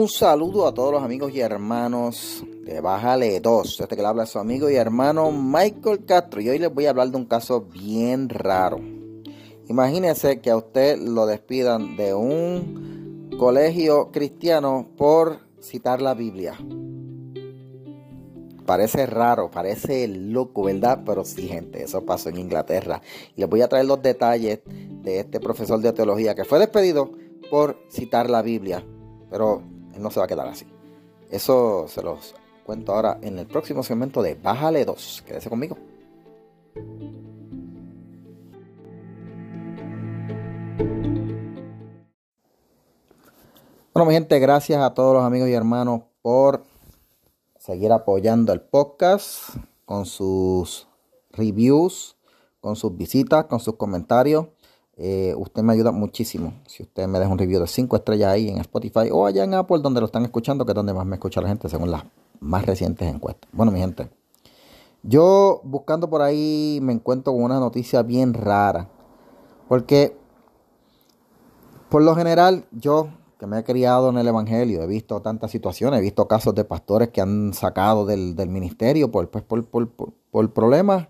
Un saludo a todos los amigos y hermanos de Bájale 2. Este que le habla es su amigo y hermano Michael Castro. Y hoy les voy a hablar de un caso bien raro. Imagínense que a usted lo despidan de un colegio cristiano por citar la Biblia. Parece raro, parece loco, ¿verdad? Pero sí, gente, eso pasó en Inglaterra. Y les voy a traer los detalles de este profesor de teología que fue despedido por citar la Biblia. Pero no se va a quedar así. Eso se los cuento ahora en el próximo segmento de Bájale 2. Quédese conmigo. Bueno, mi gente, gracias a todos los amigos y hermanos por seguir apoyando el podcast con sus reviews, con sus visitas, con sus comentarios. Eh, usted me ayuda muchísimo. Si usted me deja un review de 5 estrellas ahí en Spotify o allá en Apple, donde lo están escuchando, que es donde más me escucha la gente según las más recientes encuestas. Bueno, mi gente, yo buscando por ahí me encuentro con una noticia bien rara. Porque, por lo general, yo que me he criado en el Evangelio, he visto tantas situaciones, he visto casos de pastores que han sacado del, ministerio pues, por, por, por problemas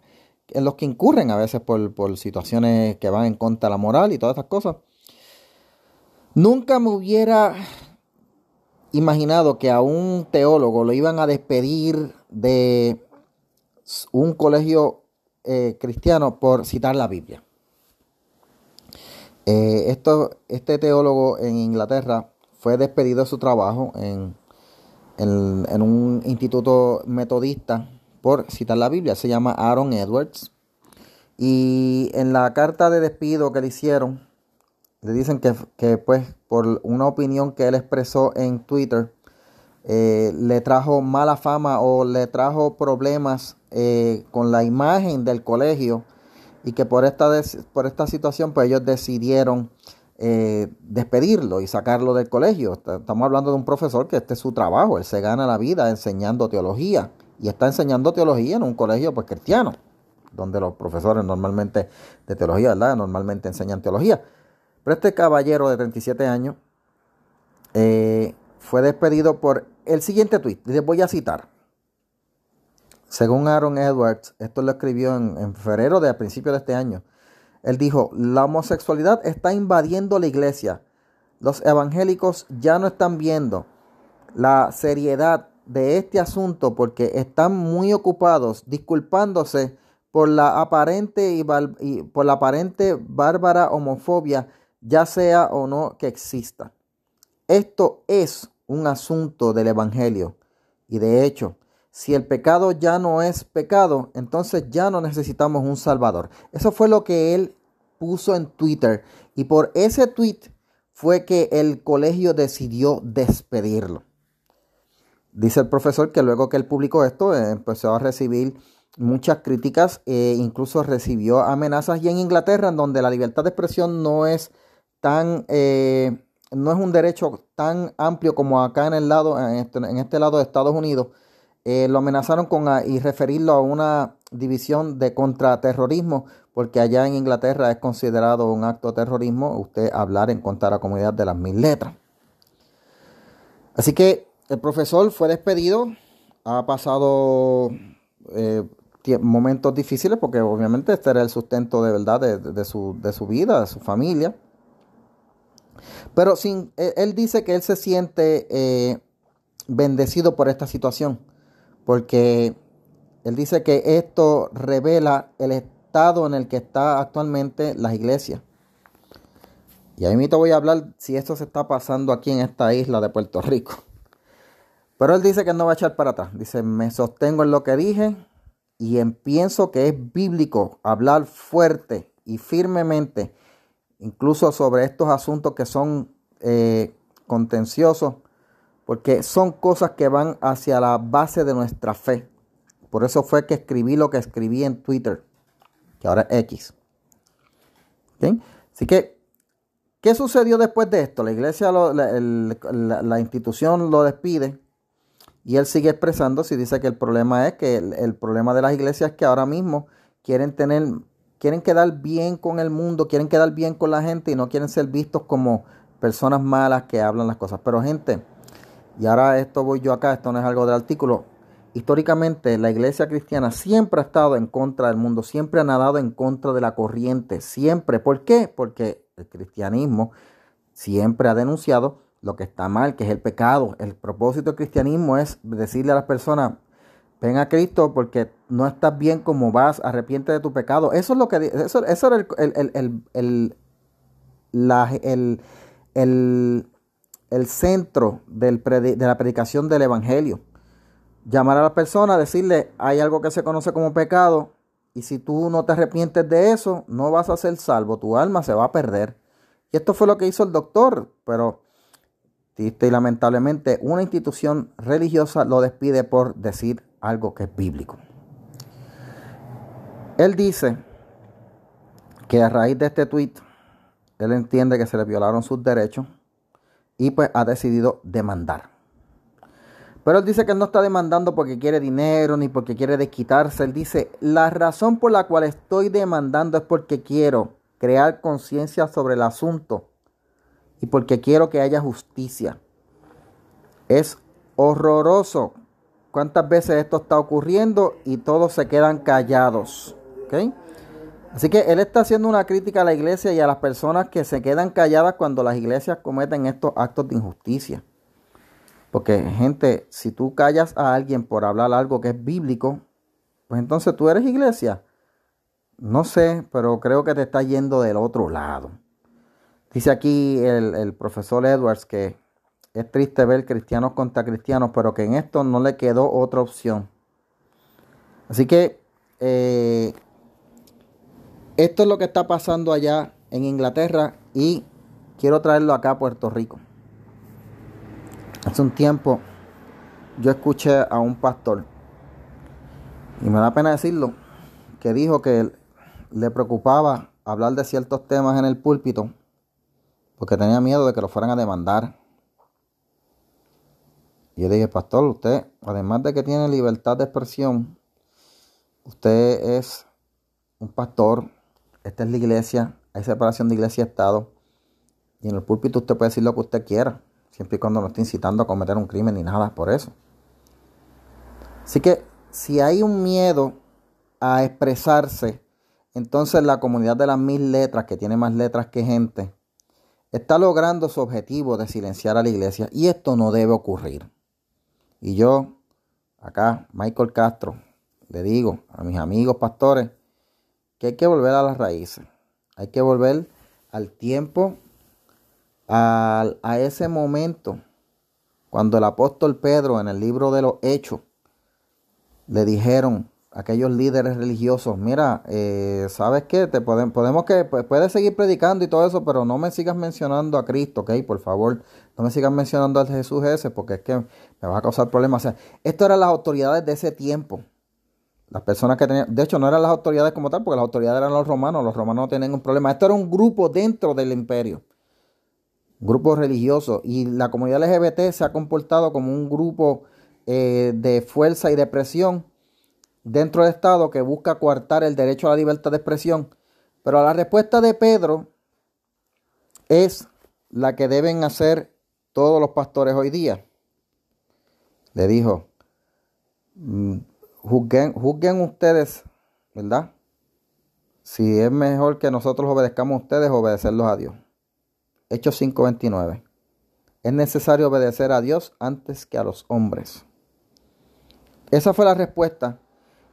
en los que incurren a veces por, situaciones que van en contra de la moral y todas estas cosas. Nunca me hubiera imaginado que a un teólogo lo iban a despedir de un colegio eh, cristiano por citar la Biblia. Eh, esto, este teólogo en Inglaterra fue despedido de su trabajo en, en un instituto metodista por citar la Biblia. Se llama Aaron Edwards. Y en la carta de despido que le hicieron, le dicen que, pues por una opinión que él expresó en Twitter, eh, le trajo mala fama o le trajo problemas eh, con la imagen del colegio y que por esta, por esta situación pues ellos decidieron eh, despedirlo y sacarlo del colegio. Estamos hablando de un profesor que este es su trabajo, él se gana la vida enseñando teología y está enseñando teología en un colegio pues cristiano, donde los profesores normalmente de teología, ¿verdad? Normalmente enseñan teología. Pero este caballero de 37 años eh, fue despedido por el siguiente tuit. Les voy a citar. Según Aaron Edwards, esto lo escribió en, en febrero de a principios de este año. Él dijo, la homosexualidad está invadiendo la iglesia. Los evangélicos ya no están viendo la seriedad de este asunto porque están muy ocupados disculpándose por la aparente y, por la aparente bárbara homofobia, ya sea o no que exista. Esto es un asunto del evangelio y de hecho, si el pecado ya no es pecado, entonces ya no necesitamos un salvador. Eso fue lo que él puso en Twitter y por ese tweet fue que el colegio decidió despedirlo. Dice el profesor que luego que él publicó esto eh, empezó a recibir muchas críticas e incluso recibió amenazas y en Inglaterra en donde la libertad de expresión no es tan eh, no es un derecho tan amplio como acá en el lado en este, este lado de Estados Unidos lo amenazaron con y referirlo a una división de contraterrorismo porque allá en Inglaterra es considerado un acto de terrorismo usted hablar en contra de la comunidad de las mil letras. Así que el profesor fue despedido, ha pasado eh, momentos difíciles porque obviamente este era el sustento de verdad de, su, vida, de su familia. Pero sin, e, él dice que él se siente eh, bendecido por esta situación, porque él dice que esto revela el estado en el que está actualmente las iglesias. Y ahí mismo voy a hablar si esto se está pasando aquí en esta isla de Puerto Rico. Pero él dice que no va a echar para atrás. Dice, me sostengo en lo que dije y pienso que es bíblico hablar fuerte y firmemente, incluso sobre estos asuntos que son eh, contenciosos, porque son cosas que van hacia la base de nuestra fe. Por eso fue que escribí lo que escribí en Twitter, que ahora es X. Así que, ¿qué sucedió después de esto? La iglesia, la institución lo despide y él sigue expresando si dice que el problema es que el, problema de las iglesias es que ahora mismo quieren tener, quieren quedar bien con el mundo, quieren quedar bien con la gente y no quieren ser vistos como personas malas que hablan las cosas. Pero gente, y ahora esto voy yo acá, esto no es algo del artículo, históricamente la iglesia cristiana siempre ha estado en contra del mundo, siempre ha nadado en contra de la corriente, siempre. ¿Por qué? Porque el cristianismo siempre ha denunciado lo que está mal, que es el pecado. El propósito del cristianismo es decirle a las personas, ven a Cristo porque no estás bien como vas, arrepiente de tu pecado. Eso es lo que eso, eso era el, el, el centro del de la predicación del Evangelio. Llamar a la persona, decirle, hay algo que se conoce como pecado, y si tú no te arrepientes de eso, no vas a ser salvo, tu alma se va a perder. Y esto fue lo que hizo el doctor, pero y lamentablemente una institución religiosa lo despide por decir algo que es bíblico. Él dice que a raíz de este tweet, él entiende que se le violaron sus derechos y pues ha decidido demandar. Pero él dice que él no está demandando porque quiere dinero ni porque quiere desquitarse. Él dice, la razón por la cual estoy demandando es porque quiero crear conciencia sobre el asunto y porque quiero que haya justicia. Es horroroso cuántas veces esto está ocurriendo y todos se quedan callados. Así que él está haciendo una crítica a la iglesia y a las personas que se quedan calladas cuando las iglesias cometen estos actos de injusticia. Porque, gente, si tú callas a alguien por hablar algo que es bíblico, pues entonces tú eres iglesia. No sé, pero creo que te está yendo del otro lado. Dice aquí el, profesor Edwards que es triste ver cristianos contra cristianos, pero que en esto no le quedó otra opción. Así que eh, esto es lo que está pasando allá en Inglaterra y quiero traerlo acá a Puerto Rico. Hace un tiempo yo escuché a un pastor, y me da pena decirlo, que dijo que le preocupaba hablar de ciertos temas en el púlpito porque tenía miedo de que lo fueran a demandar. Y yo dije, pastor, usted, además de que tiene libertad de expresión, usted es un pastor, esta es la iglesia, hay separación de iglesia y Estado. Y en el púlpito usted puede decir lo que usted quiera, siempre y cuando no esté incitando a cometer un crimen ni nada por eso. Así que si hay un miedo a expresarse, entonces la comunidad de las mil letras, que tiene más letras que gente, está logrando su objetivo de silenciar a la iglesia y esto no debe ocurrir. Y yo, acá, Michael Castro, le digo a mis amigos pastores que hay que volver a las raíces. Hay que volver al tiempo, a, a ese momento, cuando el apóstol Pedro en el libro de los Hechos le dijeron aquellos líderes religiosos, mira, eh, ¿sabes qué? Te podemos, podemos que, pues, puedes seguir predicando y todo eso, pero no me sigas mencionando a Cristo, ¿ok? Por favor, no me sigas mencionando a Jesús ese, porque es que me va a causar problemas. O sea, esto eran las autoridades de ese tiempo. Las personas que tenían, de hecho no eran las autoridades como tal, porque las autoridades eran los romanos, los romanos no tenían un problema. Esto era un grupo dentro del imperio, un grupo religioso, y la comunidad LGBT se ha comportado como un grupo eh, de fuerza y de presión dentro del Estado que busca coartar el derecho a la libertad de expresión. Pero la respuesta de Pedro es la que deben hacer todos los pastores hoy día. Le dijo, mm, juzguen, ustedes, ¿verdad? Si es mejor que nosotros obedezcamos a ustedes, obedecerlos a Dios. Hechos 5:29. Es necesario obedecer a Dios antes que a los hombres. Esa fue la respuesta.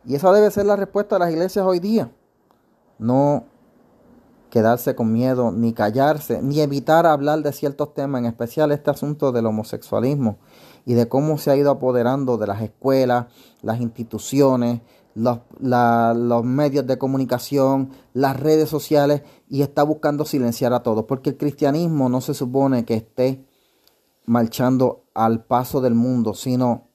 Y esa debe ser la respuesta de las iglesias hoy día. No quedarse con miedo, ni callarse, ni evitar hablar de ciertos temas, en especial este asunto del homosexualismo y de cómo se ha ido apoderando de las escuelas, las instituciones, los, los, medios de comunicación, las redes sociales y está buscando silenciar a todos, porque el cristianismo no se supone que esté marchando al paso del mundo, sino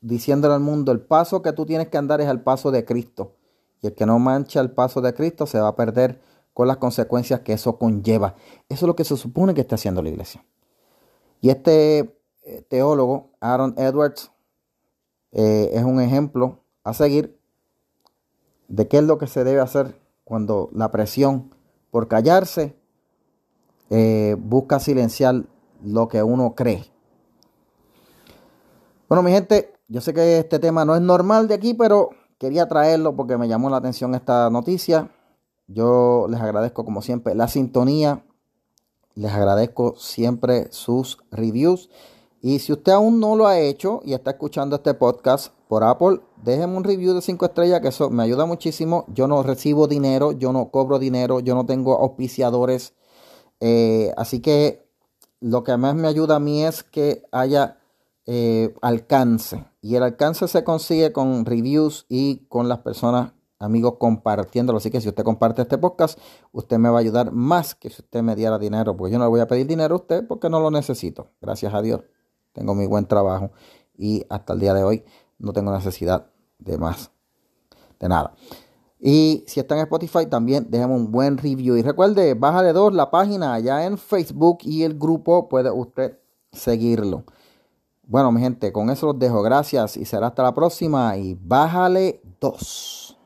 diciéndole al mundo, el paso que tú tienes que andar es al paso de Cristo. Y el que no mancha el paso de Cristo se va a perder con las consecuencias que eso conlleva. Eso es lo que se supone que está haciendo la iglesia. Y este eh, teólogo, Aaron Edwards, eh, es un ejemplo a seguir de qué es lo que se debe hacer cuando la presión por callarse eh, busca silenciar lo que uno cree. Bueno, mi gente, yo sé que este tema no es normal de aquí, pero quería traerlo porque me llamó la atención esta noticia. Yo les agradezco como siempre la sintonía, les agradezco siempre sus reviews. Y si usted aún no lo ha hecho y está escuchando este podcast por Apple, déjenme un review de 5 estrellas, que eso me ayuda muchísimo. Yo no recibo dinero, yo no cobro dinero, yo no tengo auspiciadores. Eh, así que lo que más me ayuda a mí es que haya eh, alcance. Y el alcance se consigue con reviews y con las personas, amigos, compartiéndolo. Así que si usted comparte este podcast, usted me va a ayudar más que si usted me diera dinero. Porque yo no le voy a pedir dinero a usted porque no lo necesito. Gracias a Dios. Tengo mi buen trabajo y hasta el día de hoy no tengo necesidad de más. De nada. Y si está en Spotify, también déjame un buen review. Y recuerde, bájale dos la página allá en Facebook y el grupo puede usted seguirlo. Bueno, mi gente, con eso los dejo. Gracias y será hasta la próxima. Y bájale dos.